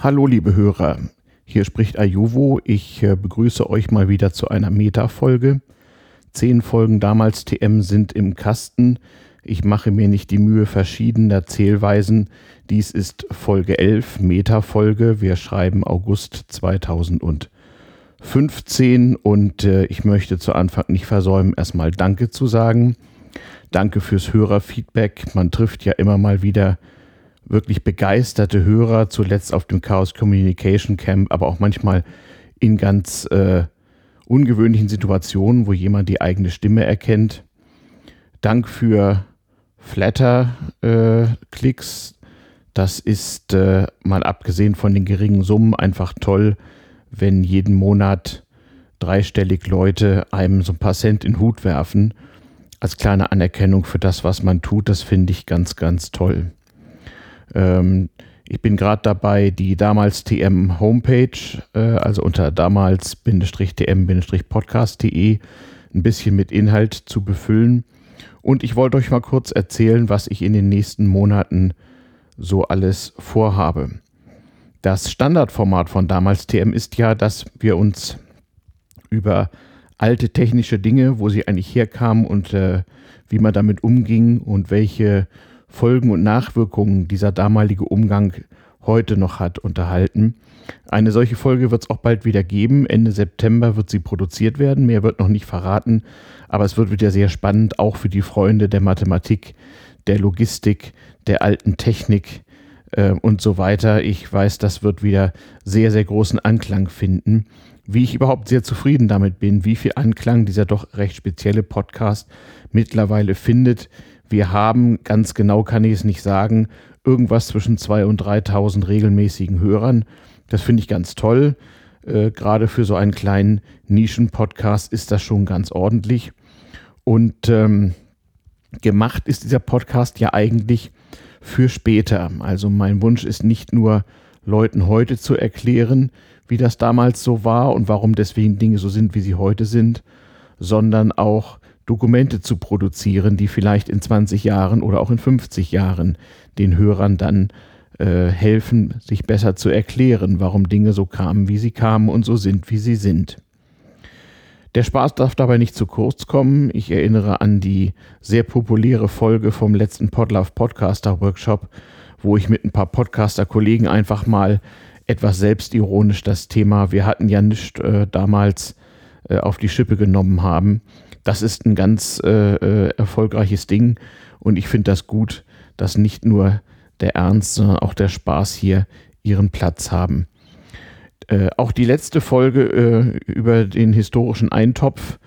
Hallo liebe Hörer, hier spricht Ayuvo. Ich äh, begrüße euch mal wieder zu einer Meta-Folge. Zehn Folgen damals TM sind im Kasten. Ich mache mir nicht die Mühe verschiedener Zählweisen. Dies ist Folge 11, Meta-Folge. Wir schreiben August 2015 und äh, ich möchte zu Anfang nicht versäumen, erstmal Danke zu sagen. Danke fürs Hörerfeedback. Man trifft ja immer mal wieder wirklich begeisterte Hörer, zuletzt auf dem Chaos Communication Camp, aber auch manchmal in ganz äh, ungewöhnlichen Situationen, wo jemand die eigene Stimme erkennt. Dank für Flatter-Klicks. Äh, das ist äh, mal abgesehen von den geringen Summen einfach toll, wenn jeden Monat dreistellig Leute einem so ein paar Cent in den Hut werfen. Als kleine Anerkennung für das, was man tut, das finde ich ganz, ganz toll. Ähm, ich bin gerade dabei, die damals TM Homepage, äh, also unter damals-tm-podcast.de, ein bisschen mit Inhalt zu befüllen. Und ich wollte euch mal kurz erzählen, was ich in den nächsten Monaten so alles vorhabe. Das Standardformat von damals TM ist ja, dass wir uns über alte technische Dinge, wo sie eigentlich herkamen und äh, wie man damit umging und welche Folgen und Nachwirkungen dieser damalige Umgang heute noch hat, unterhalten. Eine solche Folge wird es auch bald wieder geben. Ende September wird sie produziert werden. Mehr wird noch nicht verraten, aber es wird wieder sehr spannend, auch für die Freunde der Mathematik, der Logistik, der alten Technik äh, und so weiter. Ich weiß, das wird wieder sehr, sehr großen Anklang finden. Wie ich überhaupt sehr zufrieden damit bin, wie viel Anklang dieser doch recht spezielle Podcast mittlerweile findet, wir haben, ganz genau kann ich es nicht sagen, irgendwas zwischen 2.000 und 3.000 regelmäßigen Hörern. Das finde ich ganz toll. Äh, Gerade für so einen kleinen Nischen-Podcast ist das schon ganz ordentlich. Und ähm, gemacht ist dieser Podcast ja eigentlich für später. Also mein Wunsch ist nicht nur Leuten heute zu erklären, wie das damals so war und warum deswegen Dinge so sind, wie sie heute sind, sondern auch Dokumente zu produzieren, die vielleicht in 20 Jahren oder auch in 50 Jahren den Hörern dann äh, helfen, sich besser zu erklären, warum Dinge so kamen, wie sie kamen und so sind, wie sie sind. Der Spaß darf dabei nicht zu kurz kommen. Ich erinnere an die sehr populäre Folge vom letzten Podlove Podcaster Workshop, wo ich mit ein paar Podcaster-Kollegen einfach mal etwas selbstironisch das Thema Wir hatten ja nicht äh, damals äh, auf die Schippe genommen haben das ist ein ganz äh, äh, erfolgreiches Ding und ich finde das gut, dass nicht nur der Ernst, sondern auch der Spaß hier ihren Platz haben. Äh, auch die letzte Folge äh, über den historischen Eintopf,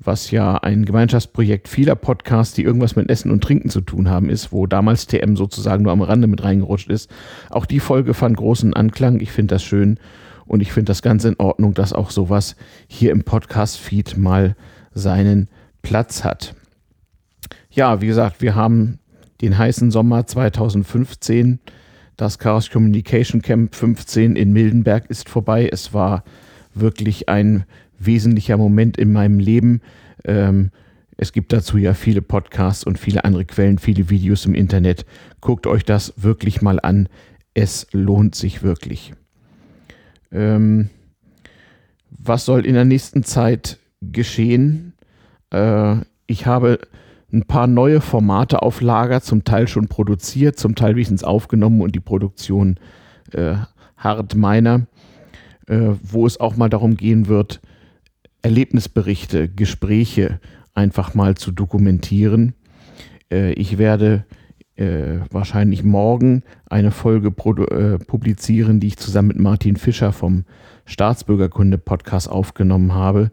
was ja ein Gemeinschaftsprojekt vieler Podcasts, die irgendwas mit Essen und Trinken zu tun haben, ist, wo damals TM sozusagen nur am Rande mit reingerutscht ist. Auch die Folge fand großen Anklang. Ich finde das schön und ich finde das ganz in Ordnung, dass auch sowas hier im Podcast-Feed mal seinen Platz hat. Ja, wie gesagt, wir haben den heißen Sommer 2015. Das Chaos Communication Camp 15 in Mildenberg ist vorbei. Es war wirklich ein wesentlicher Moment in meinem Leben. Ähm, es gibt dazu ja viele Podcasts und viele andere Quellen, viele Videos im Internet. Guckt euch das wirklich mal an. Es lohnt sich wirklich. Ähm, was soll in der nächsten Zeit geschehen. Äh, ich habe ein paar neue Formate auf Lager, zum Teil schon produziert, zum Teil wenigstens aufgenommen und die Produktion äh, hart meiner, äh, wo es auch mal darum gehen wird, Erlebnisberichte, Gespräche einfach mal zu dokumentieren. Äh, ich werde äh, wahrscheinlich morgen eine Folge äh, publizieren, die ich zusammen mit Martin Fischer vom Staatsbürgerkunde-Podcast aufgenommen habe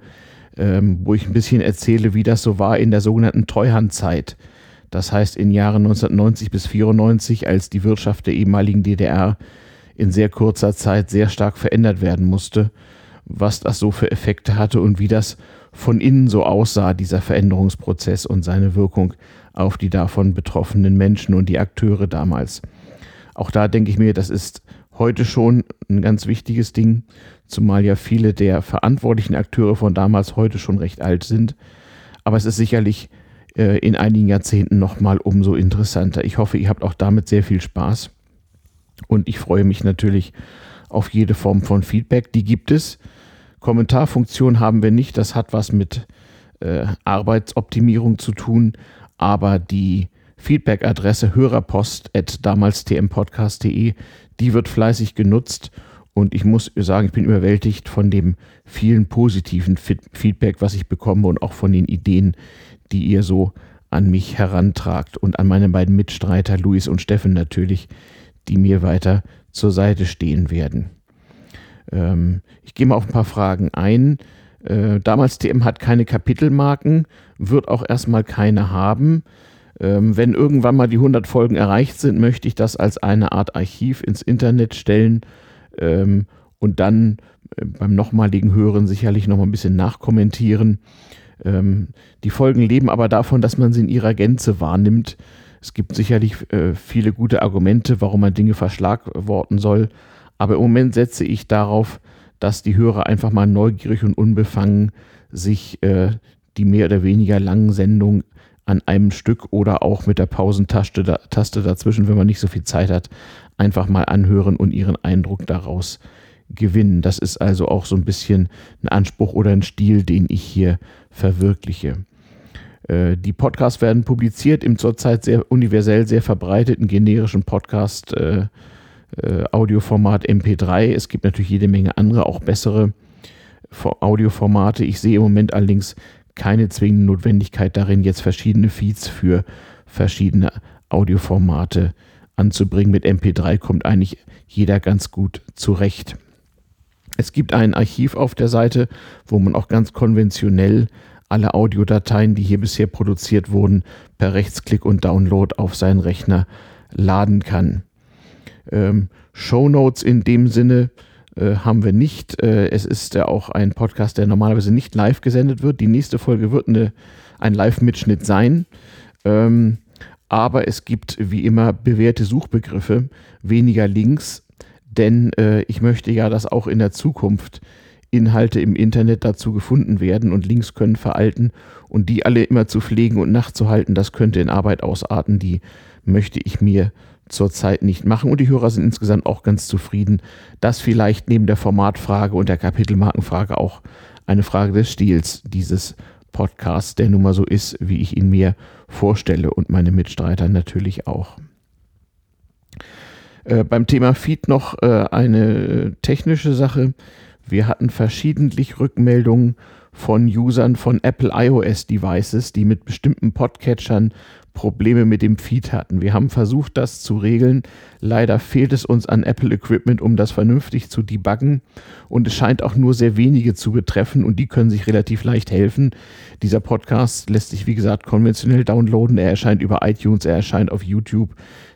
ähm, wo ich ein bisschen erzähle, wie das so war in der sogenannten Treuhandzeit. Das heißt in Jahren 1990 bis 1994, als die Wirtschaft der ehemaligen DDR in sehr kurzer Zeit sehr stark verändert werden musste, was das so für Effekte hatte und wie das von innen so aussah, dieser Veränderungsprozess und seine Wirkung auf die davon betroffenen Menschen und die Akteure damals. Auch da denke ich mir, das ist heute schon ein ganz wichtiges Ding, zumal ja viele der verantwortlichen Akteure von damals heute schon recht alt sind. Aber es ist sicherlich äh, in einigen Jahrzehnten nochmal umso interessanter. Ich hoffe, ihr habt auch damit sehr viel Spaß. Und ich freue mich natürlich auf jede Form von Feedback. Die gibt es. Kommentarfunktion haben wir nicht. Das hat was mit äh, Arbeitsoptimierung zu tun. Aber die Feedback-Adresse hörerpost.damalstmpodcast.de, die wird fleißig genutzt. Und ich muss sagen, ich bin überwältigt von dem vielen positiven Feedback, was ich bekomme und auch von den Ideen, die ihr so an mich herantragt und an meine beiden Mitstreiter Luis und Steffen natürlich, die mir weiter zur Seite stehen werden. Ähm, ich gehe mal auf ein paar Fragen ein. Äh, damals TM hat keine Kapitelmarken, wird auch erstmal keine haben. Ähm, wenn irgendwann mal die 100 Folgen erreicht sind, möchte ich das als eine Art Archiv ins Internet stellen ähm, und dann äh, beim nochmaligen Hören sicherlich noch mal ein bisschen nachkommentieren. Ähm, die Folgen leben aber davon, dass man sie in ihrer Gänze wahrnimmt. Es gibt sicherlich äh, viele gute Argumente, warum man Dinge verschlagworten soll. Aber im Moment setze ich darauf, dass die Hörer einfach mal neugierig und unbefangen sich äh, die mehr oder weniger langen Sendungen an einem Stück oder auch mit der Pausentaste da, Taste dazwischen, wenn man nicht so viel Zeit hat, einfach mal anhören und ihren Eindruck daraus gewinnen. Das ist also auch so ein bisschen ein Anspruch oder ein Stil, den ich hier verwirkliche. Äh, die Podcasts werden publiziert im zurzeit sehr universell sehr verbreiteten generischen Podcast äh, äh, Audioformat MP3. Es gibt natürlich jede Menge andere, auch bessere Audioformate. Ich sehe im Moment allerdings keine zwingende Notwendigkeit darin, jetzt verschiedene Feeds für verschiedene Audioformate anzubringen. Mit MP3 kommt eigentlich jeder ganz gut zurecht. Es gibt ein Archiv auf der Seite, wo man auch ganz konventionell alle Audiodateien, die hier bisher produziert wurden, per Rechtsklick und Download auf seinen Rechner laden kann. Ähm, Show Notes in dem Sinne äh, haben wir nicht. Äh, es ist ja auch ein Podcast, der normalerweise nicht live gesendet wird. Die nächste Folge wird eine, ein Live-Mitschnitt sein. Ähm, aber es gibt wie immer bewährte Suchbegriffe, weniger Links, denn äh, ich möchte ja, dass auch in der Zukunft Inhalte im Internet dazu gefunden werden und Links können veralten und die alle immer zu pflegen und nachzuhalten, das könnte in Arbeit ausarten, die möchte ich mir zurzeit nicht machen und die Hörer sind insgesamt auch ganz zufrieden, dass vielleicht neben der Formatfrage und der Kapitelmarkenfrage auch eine Frage des Stils dieses Podcasts, der nun mal so ist, wie ich ihn mir vorstelle und meine Mitstreiter natürlich auch. Äh, beim Thema Feed noch äh, eine technische Sache. Wir hatten verschiedentlich Rückmeldungen von Usern von Apple iOS Devices, die mit bestimmten Podcatchern Probleme mit dem Feed hatten. Wir haben versucht, das zu regeln. Leider fehlt es uns an Apple Equipment, um das vernünftig zu debuggen. Und es scheint auch nur sehr wenige zu betreffen und die können sich relativ leicht helfen. Dieser Podcast lässt sich, wie gesagt, konventionell downloaden. Er erscheint über iTunes, er erscheint auf YouTube.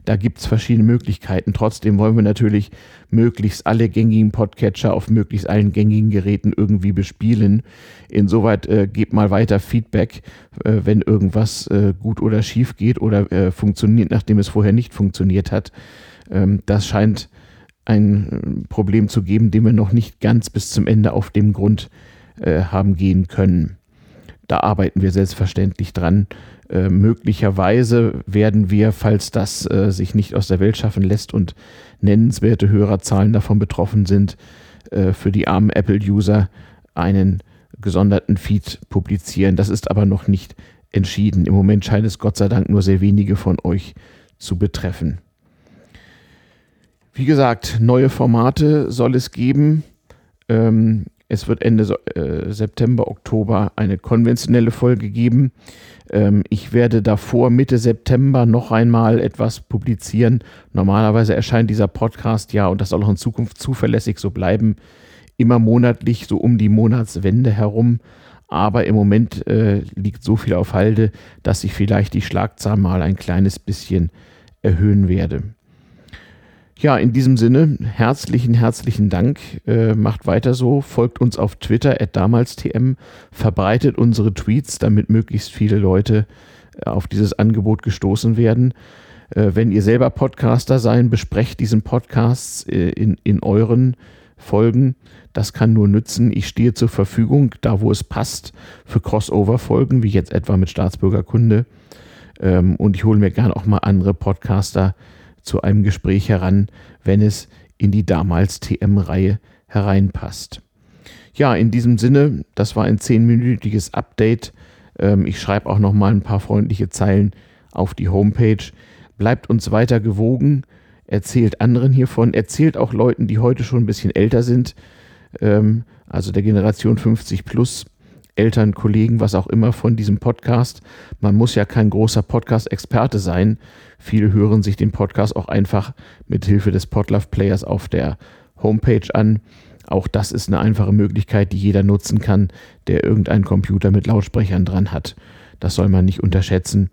Da gibt es verschiedene Möglichkeiten. Trotzdem wollen wir natürlich möglichst alle gängigen Podcatcher auf möglichst allen gängigen Geräten irgendwie bespielen. Insoweit äh, gebt mal weiter Feedback, äh, wenn irgendwas äh, gut oder schief geht oder äh, funktioniert, nachdem es vorher nicht funktioniert hat. Ähm, das scheint ein äh, Problem zu geben, dem wir noch nicht ganz bis zum Ende auf dem Grund äh, haben gehen können. Da arbeiten wir selbstverständlich dran. Äh, möglicherweise werden wir, falls das äh, sich nicht aus der Welt schaffen lässt und nennenswerte Hörerzahlen davon betroffen sind, äh, für die armen Apple-User einen gesonderten Feed publizieren. Das ist aber noch nicht entschieden. Im Moment scheint es Gott sei Dank nur sehr wenige von euch zu betreffen. Wie gesagt, neue Formate soll es geben. Ähm, es wird Ende äh, September, Oktober eine konventionelle Folge geben. Ähm, ich werde davor Mitte September noch einmal etwas publizieren. Normalerweise erscheint dieser Podcast ja, und das soll auch in Zukunft zuverlässig so bleiben, immer monatlich, so um die Monatswende herum. Aber im Moment äh, liegt so viel auf Halde, dass ich vielleicht die Schlagzahl mal ein kleines bisschen erhöhen werde. Ja, in diesem Sinne, herzlichen, herzlichen Dank. Äh, macht weiter so, folgt uns auf Twitter, at damalstm, verbreitet unsere Tweets, damit möglichst viele Leute äh, auf dieses Angebot gestoßen werden. Äh, wenn ihr selber Podcaster seid, besprecht diesen Podcast äh, in, in euren Folgen. Das kann nur nützen. Ich stehe zur Verfügung, da wo es passt, für Crossover-Folgen, wie jetzt etwa mit Staatsbürgerkunde. Ähm, und ich hole mir gerne auch mal andere Podcaster zu einem Gespräch heran, wenn es in die damals TM-Reihe hereinpasst. Ja, in diesem Sinne, das war ein zehnminütiges Update. Ähm, ich schreibe auch noch mal ein paar freundliche Zeilen auf die Homepage. Bleibt uns weiter gewogen, erzählt anderen hiervon, erzählt auch Leuten, die heute schon ein bisschen älter sind, ähm, also der Generation 50 plus, Eltern, Kollegen, was auch immer von diesem Podcast. Man muss ja kein großer Podcast-Experte sein. Viele hören sich den Podcast auch einfach mit Hilfe des Podlove Players auf der Homepage an. Auch das ist eine einfache Möglichkeit, die jeder nutzen kann, der irgendeinen Computer mit Lautsprechern dran hat. Das soll man nicht unterschätzen.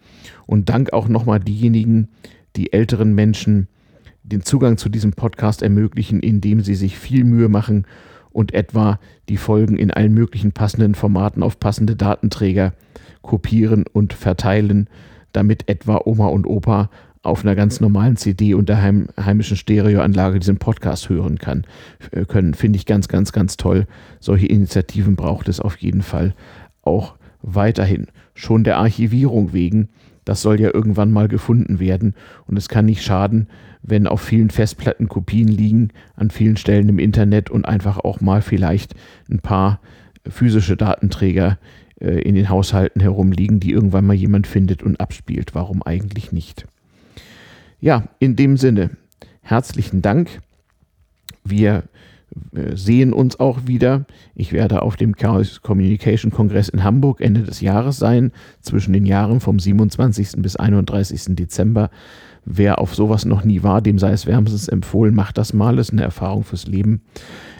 Und Dank auch nochmal diejenigen, die älteren Menschen den Zugang zu diesem Podcast ermöglichen, indem sie sich viel Mühe machen und etwa die Folgen in allen möglichen passenden Formaten auf passende Datenträger kopieren und verteilen, damit etwa Oma und Opa auf einer ganz normalen CD und der heim, heimischen Stereoanlage diesen Podcast hören kann, äh, können. Finde ich ganz, ganz, ganz toll. Solche Initiativen braucht es auf jeden Fall auch weiterhin. Schon der Archivierung wegen, das soll ja irgendwann mal gefunden werden und es kann nicht schaden, wenn auf vielen Festplatten Kopien liegen, an vielen Stellen im Internet und einfach auch mal vielleicht ein paar physische Datenträger äh, in den Haushalten herumliegen, die irgendwann mal jemand findet und abspielt. Warum eigentlich nicht? Ja, in dem Sinne, herzlichen Dank. Wir sehen uns auch wieder. Ich werde auf dem Chaos Communication Kongress in Hamburg Ende des Jahres sein, zwischen den Jahren vom 27. bis 31. Dezember. Wer auf sowas noch nie war, dem sei es wärmstens empfohlen, macht das mal, ist eine Erfahrung fürs Leben.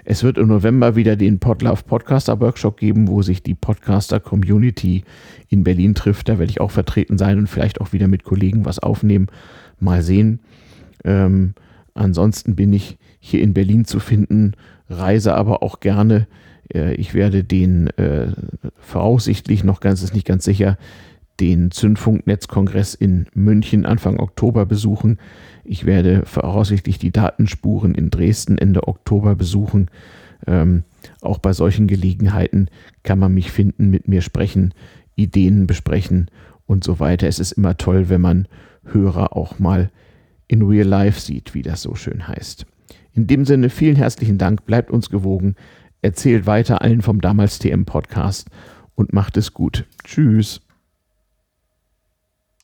Es wird im November wieder den Podlove Podcaster Workshop geben, wo sich die Podcaster Community in Berlin trifft. Da werde ich auch vertreten sein und vielleicht auch wieder mit Kollegen was aufnehmen. Mal sehen. Ähm, ansonsten bin ich hier in Berlin zu finden, reise aber auch gerne. Äh, ich werde den äh, voraussichtlich noch ganz, ist nicht ganz sicher, den Zündfunknetzkongress in München Anfang Oktober besuchen. Ich werde voraussichtlich die Datenspuren in Dresden Ende Oktober besuchen. Ähm, auch bei solchen Gelegenheiten kann man mich finden, mit mir sprechen, Ideen besprechen und so weiter. Es ist immer toll, wenn man Hörer auch mal in real life sieht, wie das so schön heißt. In dem Sinne vielen herzlichen Dank, bleibt uns gewogen, erzählt weiter allen vom damals TM Podcast und macht es gut. Tschüss.